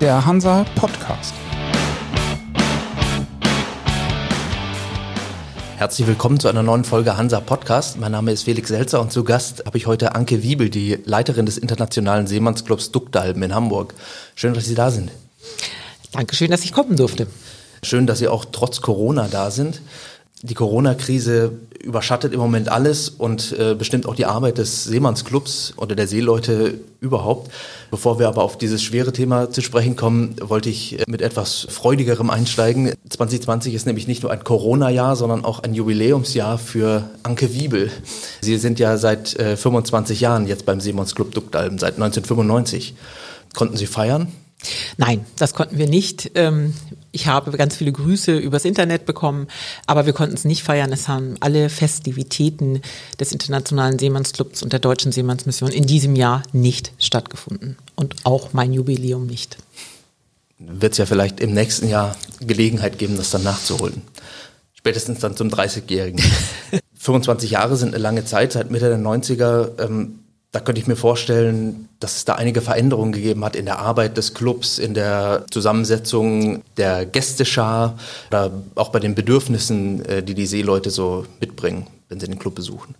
der Hansa Podcast. Herzlich willkommen zu einer neuen Folge Hansa Podcast. Mein Name ist Felix Selzer und zu Gast habe ich heute Anke Wiebel, die Leiterin des Internationalen Seemannsclubs Duckdalben in Hamburg. Schön, dass Sie da sind. Dankeschön, dass ich kommen durfte. Schön, dass Sie auch trotz Corona da sind. Die Corona-Krise überschattet im Moment alles und äh, bestimmt auch die Arbeit des Seemannsclubs oder der Seeleute überhaupt. Bevor wir aber auf dieses schwere Thema zu sprechen kommen, wollte ich äh, mit etwas freudigerem einsteigen. 2020 ist nämlich nicht nur ein Corona-Jahr, sondern auch ein Jubiläumsjahr für Anke Wiebel. Sie sind ja seit äh, 25 Jahren jetzt beim Seemannsclub Duckdalben, seit 1995. Konnten Sie feiern? Nein, das konnten wir nicht. Ähm, ich habe ganz viele Grüße übers Internet bekommen, aber wir konnten es nicht feiern. Es haben alle Festivitäten des Internationalen Seemannsclubs und der Deutschen Seemannsmission in diesem Jahr nicht stattgefunden. Und auch mein Jubiläum nicht. Wird es ja vielleicht im nächsten Jahr Gelegenheit geben, das dann nachzuholen. Spätestens dann zum 30-Jährigen. 25 Jahre sind eine lange Zeit, seit Mitte der 90er. Ähm, da könnte ich mir vorstellen, dass es da einige Veränderungen gegeben hat in der Arbeit des Clubs, in der Zusammensetzung der Gästeschar oder auch bei den Bedürfnissen, äh, die die Seeleute so mitbringen, wenn sie den Club besuchen.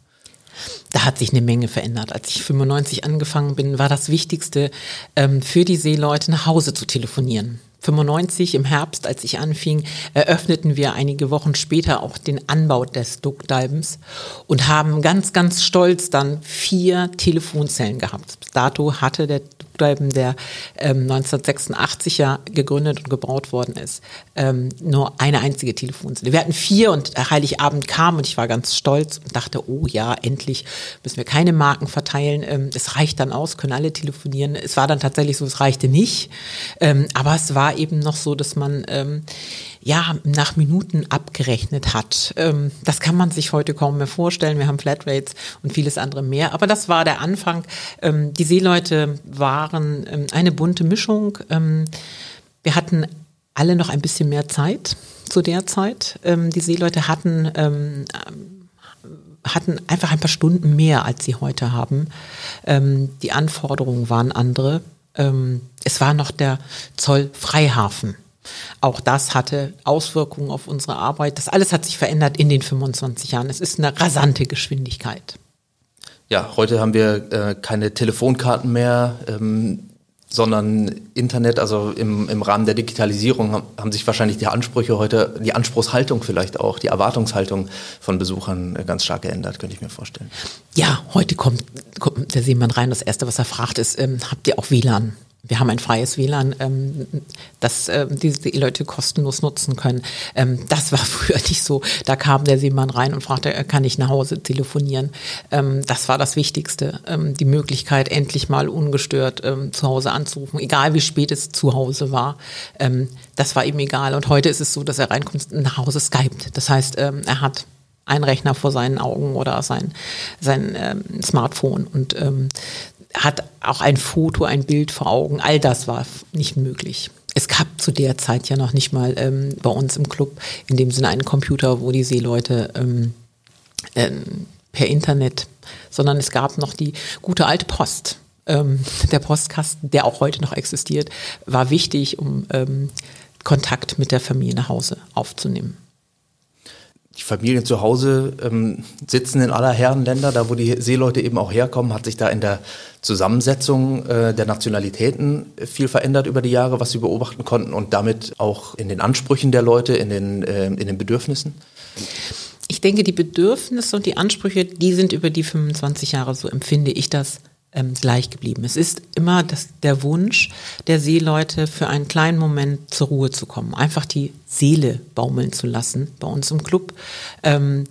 Da hat sich eine Menge verändert. Als ich 95 angefangen bin, war das Wichtigste ähm, für die Seeleute nach Hause zu telefonieren. 95 im Herbst, als ich anfing, eröffneten wir einige Wochen später auch den Anbau des Duckdalbens und haben ganz, ganz stolz dann vier Telefonzellen gehabt. Bis dato hatte der Duckdalben, der ähm, 1986 ja gegründet und gebaut worden ist, ähm, nur eine einzige Telefonzelle. Wir hatten vier und Heiligabend kam und ich war ganz stolz und dachte, oh ja, endlich müssen wir keine Marken verteilen. Ähm, es reicht dann aus, können alle telefonieren. Es war dann tatsächlich so, es reichte nicht. Ähm, aber es war eben noch so, dass man ähm, ja nach Minuten abgerechnet hat. Ähm, das kann man sich heute kaum mehr vorstellen. Wir haben Flatrates und vieles andere mehr. Aber das war der Anfang. Ähm, die Seeleute waren ähm, eine bunte Mischung. Ähm, wir hatten alle noch ein bisschen mehr Zeit zu der Zeit. Ähm, die Seeleute hatten ähm, hatten einfach ein paar Stunden mehr, als sie heute haben. Ähm, die Anforderungen waren andere. Ähm, es war noch der Zollfreihafen. Auch das hatte Auswirkungen auf unsere Arbeit. Das alles hat sich verändert in den 25 Jahren. Es ist eine rasante Geschwindigkeit. Ja, heute haben wir äh, keine Telefonkarten mehr. Ähm sondern Internet, also im, im Rahmen der Digitalisierung haben sich wahrscheinlich die Ansprüche heute, die Anspruchshaltung vielleicht auch, die Erwartungshaltung von Besuchern ganz stark geändert, könnte ich mir vorstellen. Ja, heute kommt, kommt der Seemann rein. Das Erste, was er fragt, ist, ähm, habt ihr auch WLAN? Wir haben ein freies WLAN, ähm, das äh, diese Leute kostenlos nutzen können. Ähm, das war früher nicht so. Da kam der Seemann rein und fragte, äh, kann ich nach Hause telefonieren? Ähm, das war das Wichtigste. Ähm, die Möglichkeit, endlich mal ungestört ähm, zu Hause anzurufen, egal wie spät es zu Hause war. Ähm, das war ihm egal. Und heute ist es so, dass er reinkommt und nach Hause skypt. Das heißt, er hat einen Rechner vor seinen Augen oder sein, sein Smartphone und hat auch ein Foto, ein Bild vor Augen. All das war nicht möglich. Es gab zu der Zeit ja noch nicht mal ähm, bei uns im Club in dem Sinne einen Computer, wo die Seeleute ähm, ähm, per Internet, sondern es gab noch die gute alte Post. Ähm, der Postkasten, der auch heute noch existiert, war wichtig, um ähm, Kontakt mit der Familie nach Hause aufzunehmen die Familien zu Hause ähm, sitzen in aller Herren Länder, da wo die Seeleute eben auch herkommen, hat sich da in der Zusammensetzung äh, der Nationalitäten viel verändert über die Jahre, was Sie beobachten konnten und damit auch in den Ansprüchen der Leute, in den, äh, in den Bedürfnissen? Ich denke, die Bedürfnisse und die Ansprüche, die sind über die 25 Jahre, so empfinde ich das, ähm, gleich geblieben. Es ist immer das, der Wunsch der Seeleute, für einen kleinen Moment zur Ruhe zu kommen, einfach die Seele baumeln zu lassen bei uns im Club. Ähm,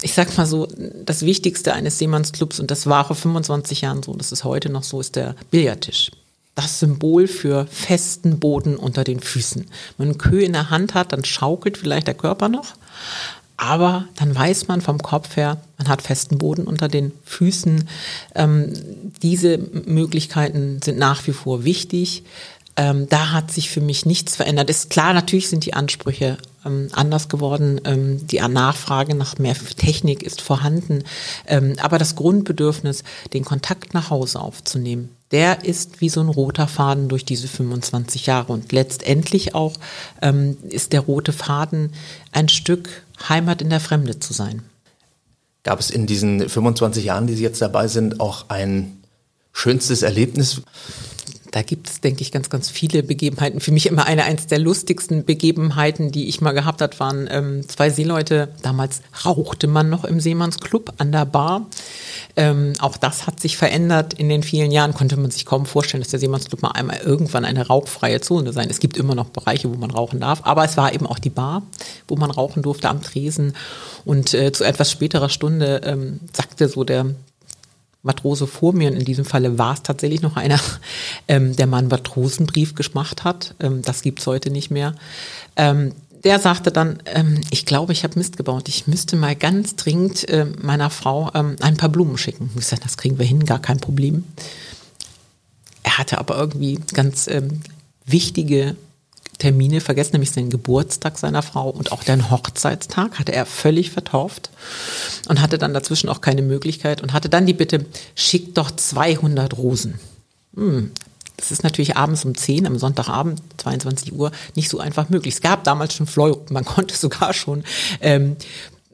ich sag mal so, das Wichtigste eines Seemannsclubs, und das war vor 25 Jahren so, das ist heute noch so, ist der Billardtisch. Das Symbol für festen Boden unter den Füßen. Wenn man einen Köh in der Hand hat, dann schaukelt vielleicht der Körper noch. Aber dann weiß man vom Kopf her, man hat festen Boden unter den Füßen. Ähm, diese Möglichkeiten sind nach wie vor wichtig. Ähm, da hat sich für mich nichts verändert. Ist klar, natürlich sind die Ansprüche ähm, anders geworden. Ähm, die Nachfrage nach mehr Technik ist vorhanden. Ähm, aber das Grundbedürfnis, den Kontakt nach Hause aufzunehmen, der ist wie so ein roter Faden durch diese 25 Jahre. Und letztendlich auch ähm, ist der rote Faden ein Stück Heimat in der Fremde zu sein. Gab es in diesen 25 Jahren, die Sie jetzt dabei sind, auch ein schönstes Erlebnis? Da gibt es, denke ich, ganz, ganz viele Begebenheiten. Für mich immer eine eins der lustigsten Begebenheiten, die ich mal gehabt habe, waren ähm, zwei Seeleute. Damals rauchte man noch im Seemannsclub an der Bar. Ähm, auch das hat sich verändert in den vielen Jahren. Konnte man sich kaum vorstellen, dass der Seemannsclub mal einmal irgendwann eine rauchfreie Zone sein. Es gibt immer noch Bereiche, wo man rauchen darf, aber es war eben auch die Bar, wo man rauchen durfte am Tresen. Und äh, zu etwas späterer Stunde ähm, sagte so der Matrose vor mir, und in diesem Falle war es tatsächlich noch einer, ähm, der mal einen Matrosenbrief gemacht hat. Ähm, das gibt's heute nicht mehr. Ähm, der sagte dann, ähm, ich glaube, ich habe Mist gebaut. Ich müsste mal ganz dringend äh, meiner Frau ähm, ein paar Blumen schicken. Ich sagte, das kriegen wir hin, gar kein Problem. Er hatte aber irgendwie ganz ähm, wichtige Termine vergessen, nämlich den Geburtstag seiner Frau und auch den Hochzeitstag hatte er völlig vertauft und hatte dann dazwischen auch keine Möglichkeit und hatte dann die Bitte, schick doch 200 Rosen. Hm. Das ist natürlich abends um 10 am Sonntagabend, 22 Uhr, nicht so einfach möglich. Es gab damals schon Fleur, man konnte sogar schon ähm,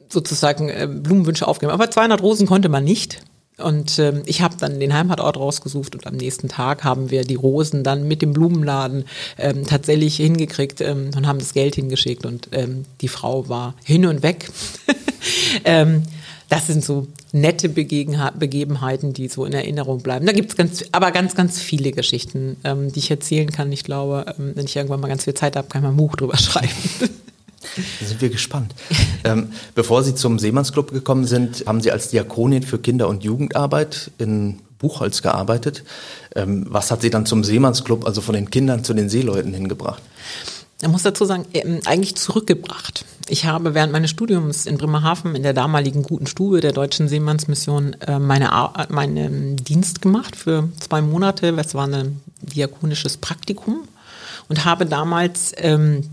sozusagen äh, Blumenwünsche aufgeben, aber 200 Rosen konnte man nicht. Und ähm, ich habe dann den Heimatort rausgesucht und am nächsten Tag haben wir die Rosen dann mit dem Blumenladen ähm, tatsächlich hingekriegt ähm, und haben das Geld hingeschickt und ähm, die Frau war hin und weg. ähm, das sind so nette Begebenheiten, die so in Erinnerung bleiben. Da gibt's ganz, aber ganz, ganz viele Geschichten, ähm, die ich erzählen kann. Ich glaube, ähm, wenn ich irgendwann mal ganz viel Zeit habe, kann ich mal ein Buch drüber schreiben. Da sind wir gespannt. ähm, bevor Sie zum Seemannsclub gekommen sind, haben Sie als Diakonin für Kinder- und Jugendarbeit in Buchholz gearbeitet. Ähm, was hat Sie dann zum Seemannsclub, also von den Kindern zu den Seeleuten hingebracht? Ich muss dazu sagen, ähm, eigentlich zurückgebracht. Ich habe während meines Studiums in Bremerhaven in der damaligen guten Stube der Deutschen Seemannsmission äh, meine, meinen Dienst gemacht für zwei Monate. Das war ein diakonisches Praktikum und habe damals ähm,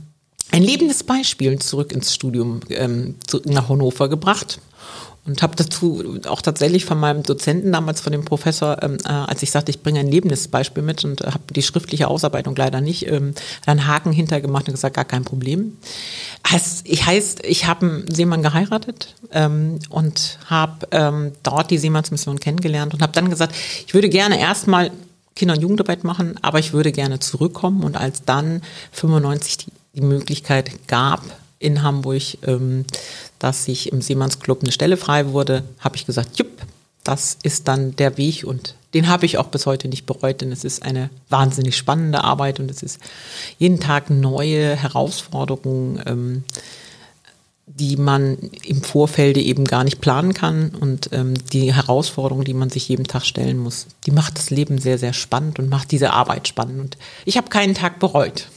ein lebendes Beispiel zurück ins Studium ähm, zu, nach Hannover gebracht und habe dazu auch tatsächlich von meinem Dozenten damals von dem Professor, ähm, äh, als ich sagte, ich bringe ein lebendes Beispiel mit und äh, habe die schriftliche Ausarbeitung leider nicht, ähm, einen Haken hintergemacht und gesagt, gar kein Problem. Heißt, ich heißt, ich habe einen Seemann geheiratet ähm, und habe ähm, dort die Seemannsmission kennengelernt und habe dann gesagt, ich würde gerne erstmal Kinder- und Jugendarbeit machen, aber ich würde gerne zurückkommen und als dann 95 die die Möglichkeit gab in Hamburg, ähm, dass sich im Seemannsclub eine Stelle frei wurde, habe ich gesagt, jupp, das ist dann der Weg und den habe ich auch bis heute nicht bereut, denn es ist eine wahnsinnig spannende Arbeit und es ist jeden Tag neue Herausforderungen, ähm, die man im Vorfeld eben gar nicht planen kann und ähm, die Herausforderungen, die man sich jeden Tag stellen muss, die macht das Leben sehr, sehr spannend und macht diese Arbeit spannend und ich habe keinen Tag bereut.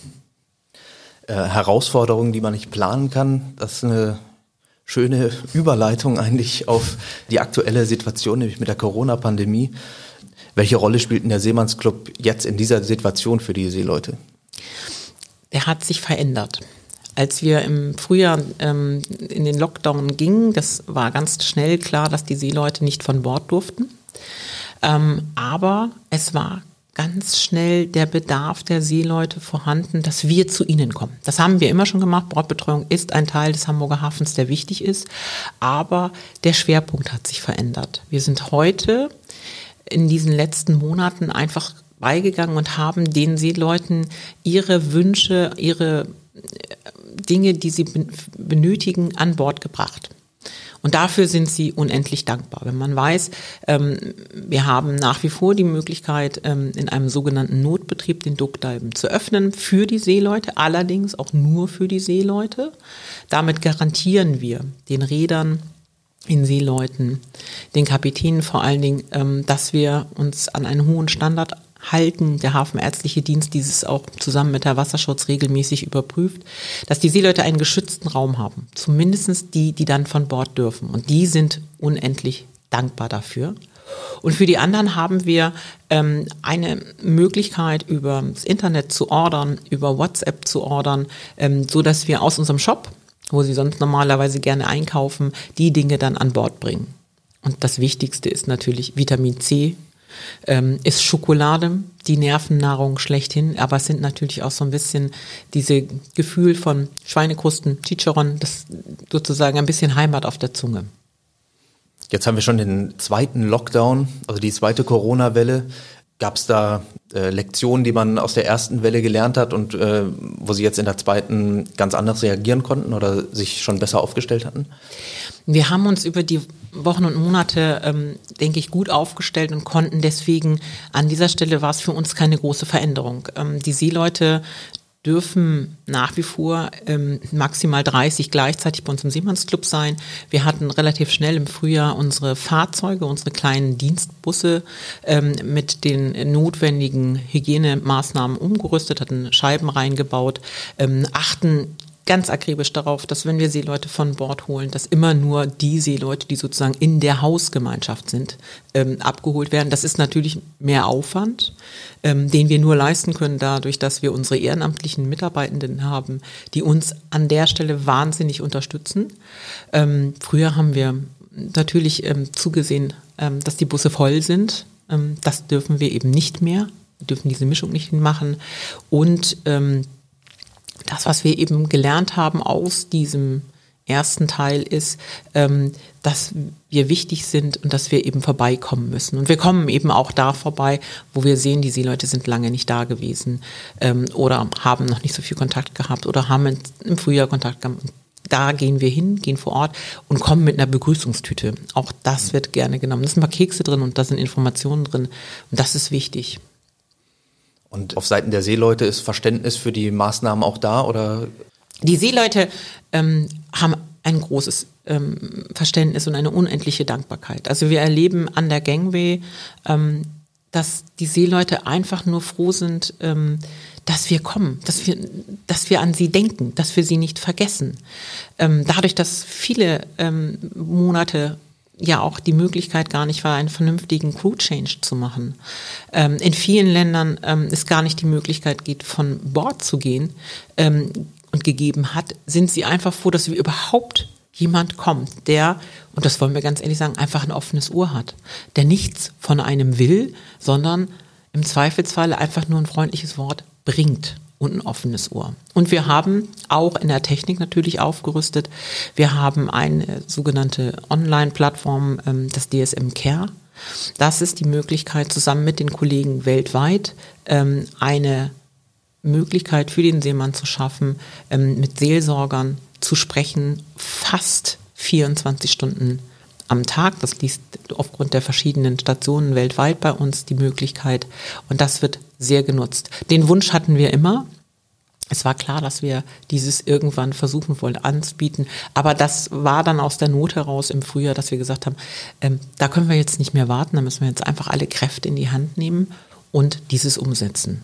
Äh, Herausforderungen, die man nicht planen kann. Das ist eine schöne Überleitung eigentlich auf die aktuelle Situation, nämlich mit der Corona-Pandemie. Welche Rolle spielt denn der Seemannsclub jetzt in dieser Situation für die Seeleute? Der hat sich verändert. Als wir im Frühjahr ähm, in den Lockdown gingen, das war ganz schnell klar, dass die Seeleute nicht von Bord durften. Ähm, aber es war ganz schnell der Bedarf der Seeleute vorhanden, dass wir zu ihnen kommen. Das haben wir immer schon gemacht. Bordbetreuung ist ein Teil des Hamburger Hafens, der wichtig ist. Aber der Schwerpunkt hat sich verändert. Wir sind heute in diesen letzten Monaten einfach beigegangen und haben den Seeleuten ihre Wünsche, ihre Dinge, die sie benötigen, an Bord gebracht. Und dafür sind sie unendlich dankbar. Wenn man weiß, ähm, wir haben nach wie vor die Möglichkeit, ähm, in einem sogenannten Notbetrieb den Duckdalben zu öffnen für die Seeleute, allerdings auch nur für die Seeleute. Damit garantieren wir den Rädern, den Seeleuten, den Kapitänen vor allen Dingen, ähm, dass wir uns an einen hohen Standard halten, der Hafenärztliche Dienst dieses auch zusammen mit der Wasserschutz regelmäßig überprüft, dass die Seeleute einen geschützten Raum haben. Zumindest die, die dann von Bord dürfen. Und die sind unendlich dankbar dafür. Und für die anderen haben wir ähm, eine Möglichkeit, über das Internet zu ordern, über WhatsApp zu ordern, ähm, so dass wir aus unserem Shop, wo sie sonst normalerweise gerne einkaufen, die Dinge dann an Bord bringen. Und das Wichtigste ist natürlich Vitamin C, ähm, ist Schokolade die Nervennahrung schlechthin, aber es sind natürlich auch so ein bisschen diese Gefühl von Schweinekrusten, Chicharon, das sozusagen ein bisschen Heimat auf der Zunge. Jetzt haben wir schon den zweiten Lockdown, also die zweite Corona-Welle. Gab es da äh, Lektionen, die man aus der ersten Welle gelernt hat und äh, wo Sie jetzt in der zweiten ganz anders reagieren konnten oder sich schon besser aufgestellt hatten? Wir haben uns über die Wochen und Monate, ähm, denke ich, gut aufgestellt und konnten deswegen an dieser Stelle war es für uns keine große Veränderung. Ähm, die Seeleute dürfen nach wie vor ähm, maximal 30 gleichzeitig bei uns im Seemannsclub sein. Wir hatten relativ schnell im Frühjahr unsere Fahrzeuge, unsere kleinen Dienstbusse ähm, mit den notwendigen Hygienemaßnahmen umgerüstet, hatten Scheiben reingebaut, ähm, achten ganz akribisch darauf, dass wenn wir Seeleute von Bord holen, dass immer nur die Seeleute, die sozusagen in der Hausgemeinschaft sind, ähm, abgeholt werden. Das ist natürlich mehr Aufwand, ähm, den wir nur leisten können dadurch, dass wir unsere ehrenamtlichen Mitarbeitenden haben, die uns an der Stelle wahnsinnig unterstützen. Ähm, früher haben wir natürlich ähm, zugesehen, ähm, dass die Busse voll sind. Ähm, das dürfen wir eben nicht mehr. Wir dürfen diese Mischung nicht machen. Und das, was wir eben gelernt haben aus diesem ersten Teil ist, ähm, dass wir wichtig sind und dass wir eben vorbeikommen müssen. Und wir kommen eben auch da vorbei, wo wir sehen, die Seeleute sind lange nicht da gewesen ähm, oder haben noch nicht so viel Kontakt gehabt oder haben im Frühjahr Kontakt gehabt. Da gehen wir hin, gehen vor Ort und kommen mit einer Begrüßungstüte. Auch das wird gerne genommen. Da sind ein paar Kekse drin und da sind Informationen drin. Und das ist wichtig. Und auf Seiten der Seeleute ist Verständnis für die Maßnahmen auch da oder? Die Seeleute ähm, haben ein großes ähm, Verständnis und eine unendliche Dankbarkeit. Also wir erleben an der Gangway, ähm, dass die Seeleute einfach nur froh sind, ähm, dass wir kommen, dass wir, dass wir an sie denken, dass wir sie nicht vergessen. Ähm, dadurch, dass viele ähm, Monate ja auch die Möglichkeit gar nicht war, einen vernünftigen Crew Change zu machen. Ähm, in vielen Ländern ähm, es gar nicht die Möglichkeit geht, von Bord zu gehen ähm, und gegeben hat, sind sie einfach froh, dass wir überhaupt jemand kommt, der, und das wollen wir ganz ehrlich sagen, einfach ein offenes Ohr hat, der nichts von einem will, sondern im Zweifelsfalle einfach nur ein freundliches Wort bringt und ein offenes Ohr. Und wir haben auch in der Technik natürlich aufgerüstet. Wir haben eine sogenannte Online-Plattform, ähm, das DSM Care. Das ist die Möglichkeit, zusammen mit den Kollegen weltweit ähm, eine Möglichkeit für den Seemann zu schaffen, ähm, mit Seelsorgern zu sprechen, fast 24 Stunden am Tag. Das liegt aufgrund der verschiedenen Stationen weltweit bei uns die Möglichkeit. Und das wird sehr genutzt. Den Wunsch hatten wir immer. Es war klar, dass wir dieses irgendwann versuchen wollen anzubieten. Aber das war dann aus der Not heraus im Frühjahr, dass wir gesagt haben, ähm, da können wir jetzt nicht mehr warten, da müssen wir jetzt einfach alle Kräfte in die Hand nehmen und dieses umsetzen.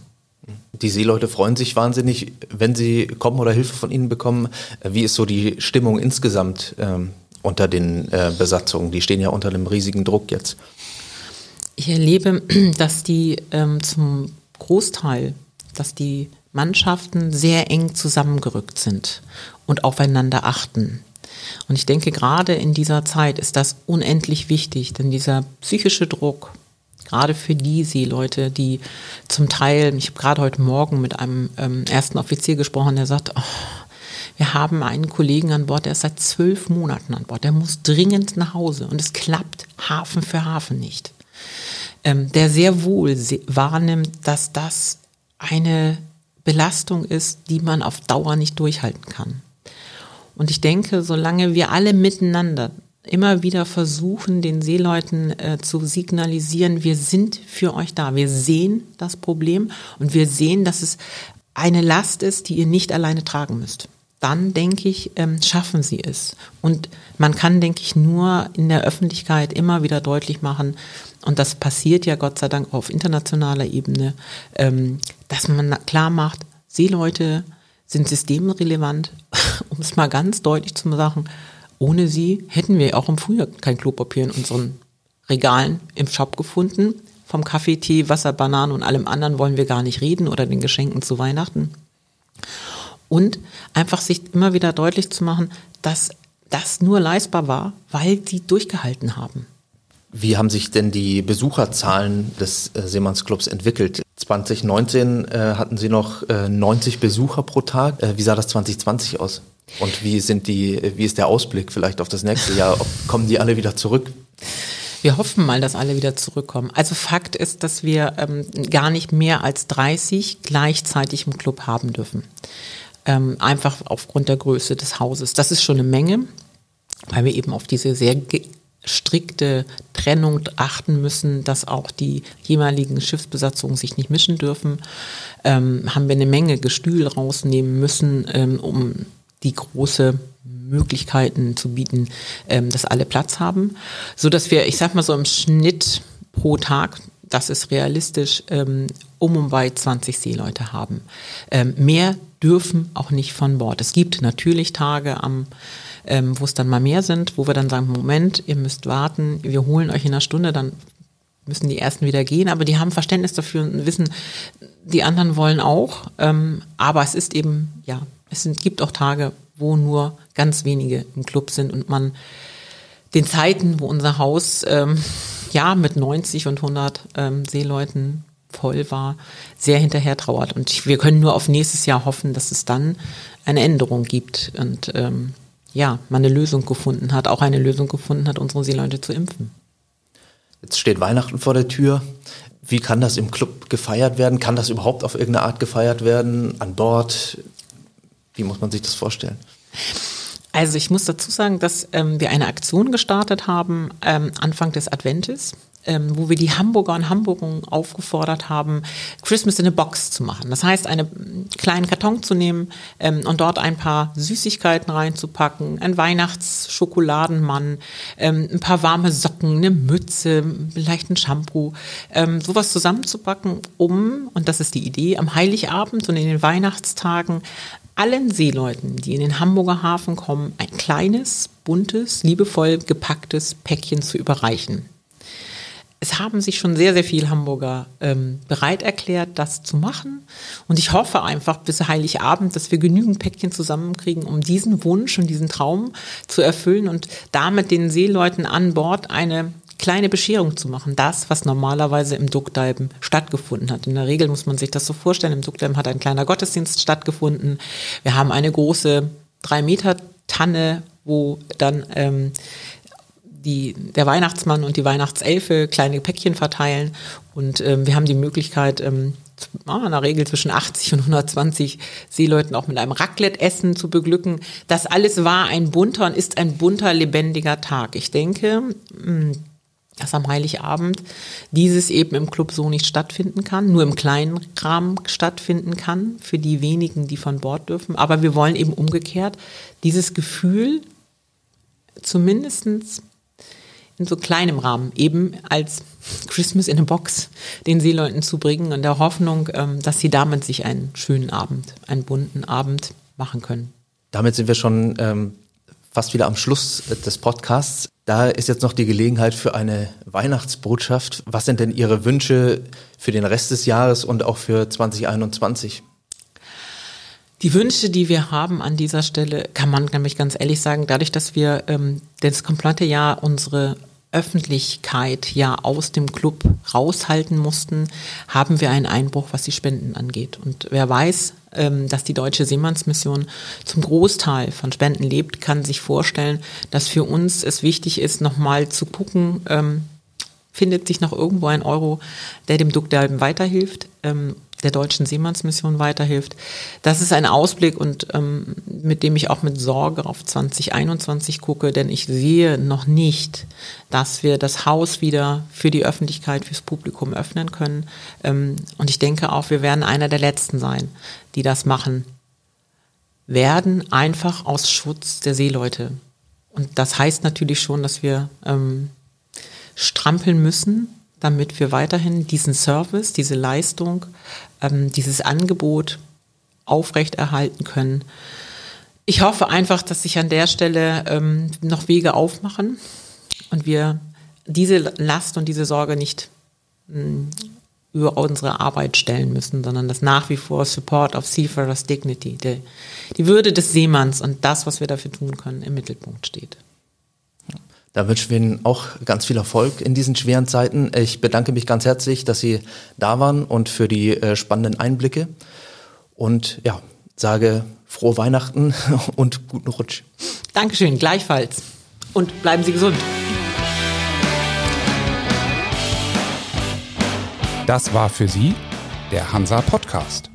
Die Seeleute freuen sich wahnsinnig, wenn sie kommen oder Hilfe von ihnen bekommen. Wie ist so die Stimmung insgesamt ähm, unter den äh, Besatzungen? Die stehen ja unter einem riesigen Druck jetzt. Ich erlebe, dass die ähm, zum Großteil, dass die Mannschaften sehr eng zusammengerückt sind und aufeinander achten. Und ich denke, gerade in dieser Zeit ist das unendlich wichtig, denn dieser psychische Druck, gerade für die Seeleute, die zum Teil, ich habe gerade heute Morgen mit einem ähm, ersten Offizier gesprochen, der sagt, oh, wir haben einen Kollegen an Bord, der ist seit zwölf Monaten an Bord, der muss dringend nach Hause und es klappt Hafen für Hafen nicht ähm, der sehr wohl wahrnimmt, dass das eine Belastung ist, die man auf Dauer nicht durchhalten kann. Und ich denke, solange wir alle miteinander immer wieder versuchen, den Seeleuten äh, zu signalisieren, wir sind für euch da, wir sehen das Problem und wir sehen, dass es eine Last ist, die ihr nicht alleine tragen müsst. Dann, denke ich, ähm, schaffen sie es. Und man kann, denke ich, nur in der Öffentlichkeit immer wieder deutlich machen, und das passiert ja Gott sei Dank auf internationaler Ebene, ähm, dass man klar macht, Seeleute sind systemrelevant, um es mal ganz deutlich zu sagen, ohne sie hätten wir auch im Frühjahr kein Klopapier in unseren Regalen im Shop gefunden. Vom Kaffee, Tee, Wasser, Bananen und allem anderen wollen wir gar nicht reden oder den Geschenken zu Weihnachten. Und einfach sich immer wieder deutlich zu machen, dass das nur leistbar war, weil die durchgehalten haben. Wie haben sich denn die Besucherzahlen des äh, Seemannsclubs entwickelt? 2019 äh, hatten Sie noch äh, 90 Besucher pro Tag. Äh, wie sah das 2020 aus? Und wie sind die, wie ist der Ausblick vielleicht auf das nächste Jahr? Ob, kommen die alle wieder zurück? Wir hoffen mal, dass alle wieder zurückkommen. Also Fakt ist, dass wir ähm, gar nicht mehr als 30 gleichzeitig im Club haben dürfen. Ähm, einfach aufgrund der Größe des Hauses. Das ist schon eine Menge, weil wir eben auf diese sehr strikte Trennung achten müssen, dass auch die jeweiligen Schiffsbesatzungen sich nicht mischen dürfen, ähm, haben wir eine Menge Gestühl rausnehmen müssen, ähm, um die große Möglichkeiten zu bieten, ähm, dass alle Platz haben, so dass wir, ich sag mal so im Schnitt pro Tag, das ist realistisch, ähm, um und bei 20 Seeleute haben. Ähm, mehr dürfen auch nicht von Bord. Es gibt natürlich Tage am ähm, wo es dann mal mehr sind, wo wir dann sagen, Moment, ihr müsst warten, wir holen euch in einer Stunde, dann müssen die ersten wieder gehen, aber die haben Verständnis dafür und wissen, die anderen wollen auch, ähm, aber es ist eben, ja, es sind, gibt auch Tage, wo nur ganz wenige im Club sind und man den Zeiten, wo unser Haus ähm, ja mit 90 und 100 ähm, Seeleuten voll war, sehr hinterher trauert. Und wir können nur auf nächstes Jahr hoffen, dass es dann eine Änderung gibt. Und ähm, ja, man eine Lösung gefunden hat, auch eine Lösung gefunden hat, unsere Seeleute zu impfen. Jetzt steht Weihnachten vor der Tür. Wie kann das im Club gefeiert werden? Kann das überhaupt auf irgendeine Art gefeiert werden? An Bord? Wie muss man sich das vorstellen? Also ich muss dazu sagen, dass ähm, wir eine Aktion gestartet haben ähm, Anfang des Adventes ähm, wo wir die Hamburger und Hamburgerinnen aufgefordert haben, Christmas in a Box zu machen. Das heißt, einen kleinen Karton zu nehmen ähm, und dort ein paar Süßigkeiten reinzupacken, ein Weihnachtsschokoladenmann, ähm, ein paar warme Socken, eine Mütze, vielleicht ein Shampoo, ähm, sowas zusammenzupacken, um, und das ist die Idee, am Heiligabend und in den Weihnachtstagen allen Seeleuten, die in den Hamburger Hafen kommen, ein kleines, buntes, liebevoll gepacktes Päckchen zu überreichen es haben sich schon sehr, sehr viele Hamburger ähm, bereit erklärt, das zu machen. Und ich hoffe einfach bis Heiligabend, dass wir genügend Päckchen zusammenkriegen, um diesen Wunsch und diesen Traum zu erfüllen und damit den Seeleuten an Bord eine kleine Bescherung zu machen. Das, was normalerweise im Duckdalben stattgefunden hat. In der Regel muss man sich das so vorstellen. Im Duckdalben hat ein kleiner Gottesdienst stattgefunden. Wir haben eine große drei Meter Tanne, wo dann ähm, die, der Weihnachtsmann und die Weihnachtselfe kleine Päckchen verteilen. Und ähm, wir haben die Möglichkeit, ähm, in der Regel zwischen 80 und 120 Seeleuten auch mit einem Raclette-Essen zu beglücken. Das alles war ein bunter und ist ein bunter, lebendiger Tag. Ich denke, hm, dass am Heiligabend dieses eben im Club so nicht stattfinden kann, nur im kleinen Rahmen stattfinden kann, für die wenigen, die von Bord dürfen. Aber wir wollen eben umgekehrt dieses Gefühl zumindestens in so kleinem Rahmen eben als Christmas in a Box den Seeleuten zu bringen und der Hoffnung, ähm, dass sie damit sich einen schönen Abend, einen bunten Abend machen können. Damit sind wir schon ähm, fast wieder am Schluss des Podcasts. Da ist jetzt noch die Gelegenheit für eine Weihnachtsbotschaft. Was sind denn Ihre Wünsche für den Rest des Jahres und auch für 2021? Die Wünsche, die wir haben an dieser Stelle, kann man nämlich ganz ehrlich sagen, dadurch, dass wir ähm, das komplette Jahr unsere Öffentlichkeit ja aus dem Club raushalten mussten, haben wir einen Einbruch, was die Spenden angeht. Und wer weiß, ähm, dass die Deutsche Seemannsmission zum Großteil von Spenden lebt, kann sich vorstellen, dass für uns es wichtig ist, nochmal zu gucken, ähm, findet sich noch irgendwo ein Euro, der dem Duckdalben weiterhilft. Der Deutschen Seemannsmission weiterhilft. Das ist ein Ausblick und ähm, mit dem ich auch mit Sorge auf 2021 gucke, denn ich sehe noch nicht, dass wir das Haus wieder für die Öffentlichkeit, fürs Publikum öffnen können. Ähm, und ich denke auch, wir werden einer der Letzten sein, die das machen werden, einfach aus Schutz der Seeleute. Und das heißt natürlich schon, dass wir ähm, strampeln müssen, damit wir weiterhin diesen Service, diese Leistung, ähm, dieses Angebot aufrechterhalten können. Ich hoffe einfach, dass sich an der Stelle ähm, noch Wege aufmachen und wir diese Last und diese Sorge nicht mh, hm, über unsere Arbeit stellen müssen, sondern dass nach wie vor Support of Seafarers Dignity, die, die Würde des Seemanns und das, was wir dafür tun können, im Mittelpunkt steht. Da wünschen wir Ihnen auch ganz viel Erfolg in diesen schweren Zeiten. Ich bedanke mich ganz herzlich, dass Sie da waren und für die äh, spannenden Einblicke. Und ja, sage frohe Weihnachten und guten Rutsch. Dankeschön, gleichfalls. Und bleiben Sie gesund. Das war für Sie der Hansa Podcast.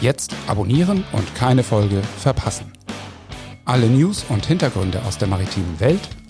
Jetzt abonnieren und keine Folge verpassen. Alle News und Hintergründe aus der maritimen Welt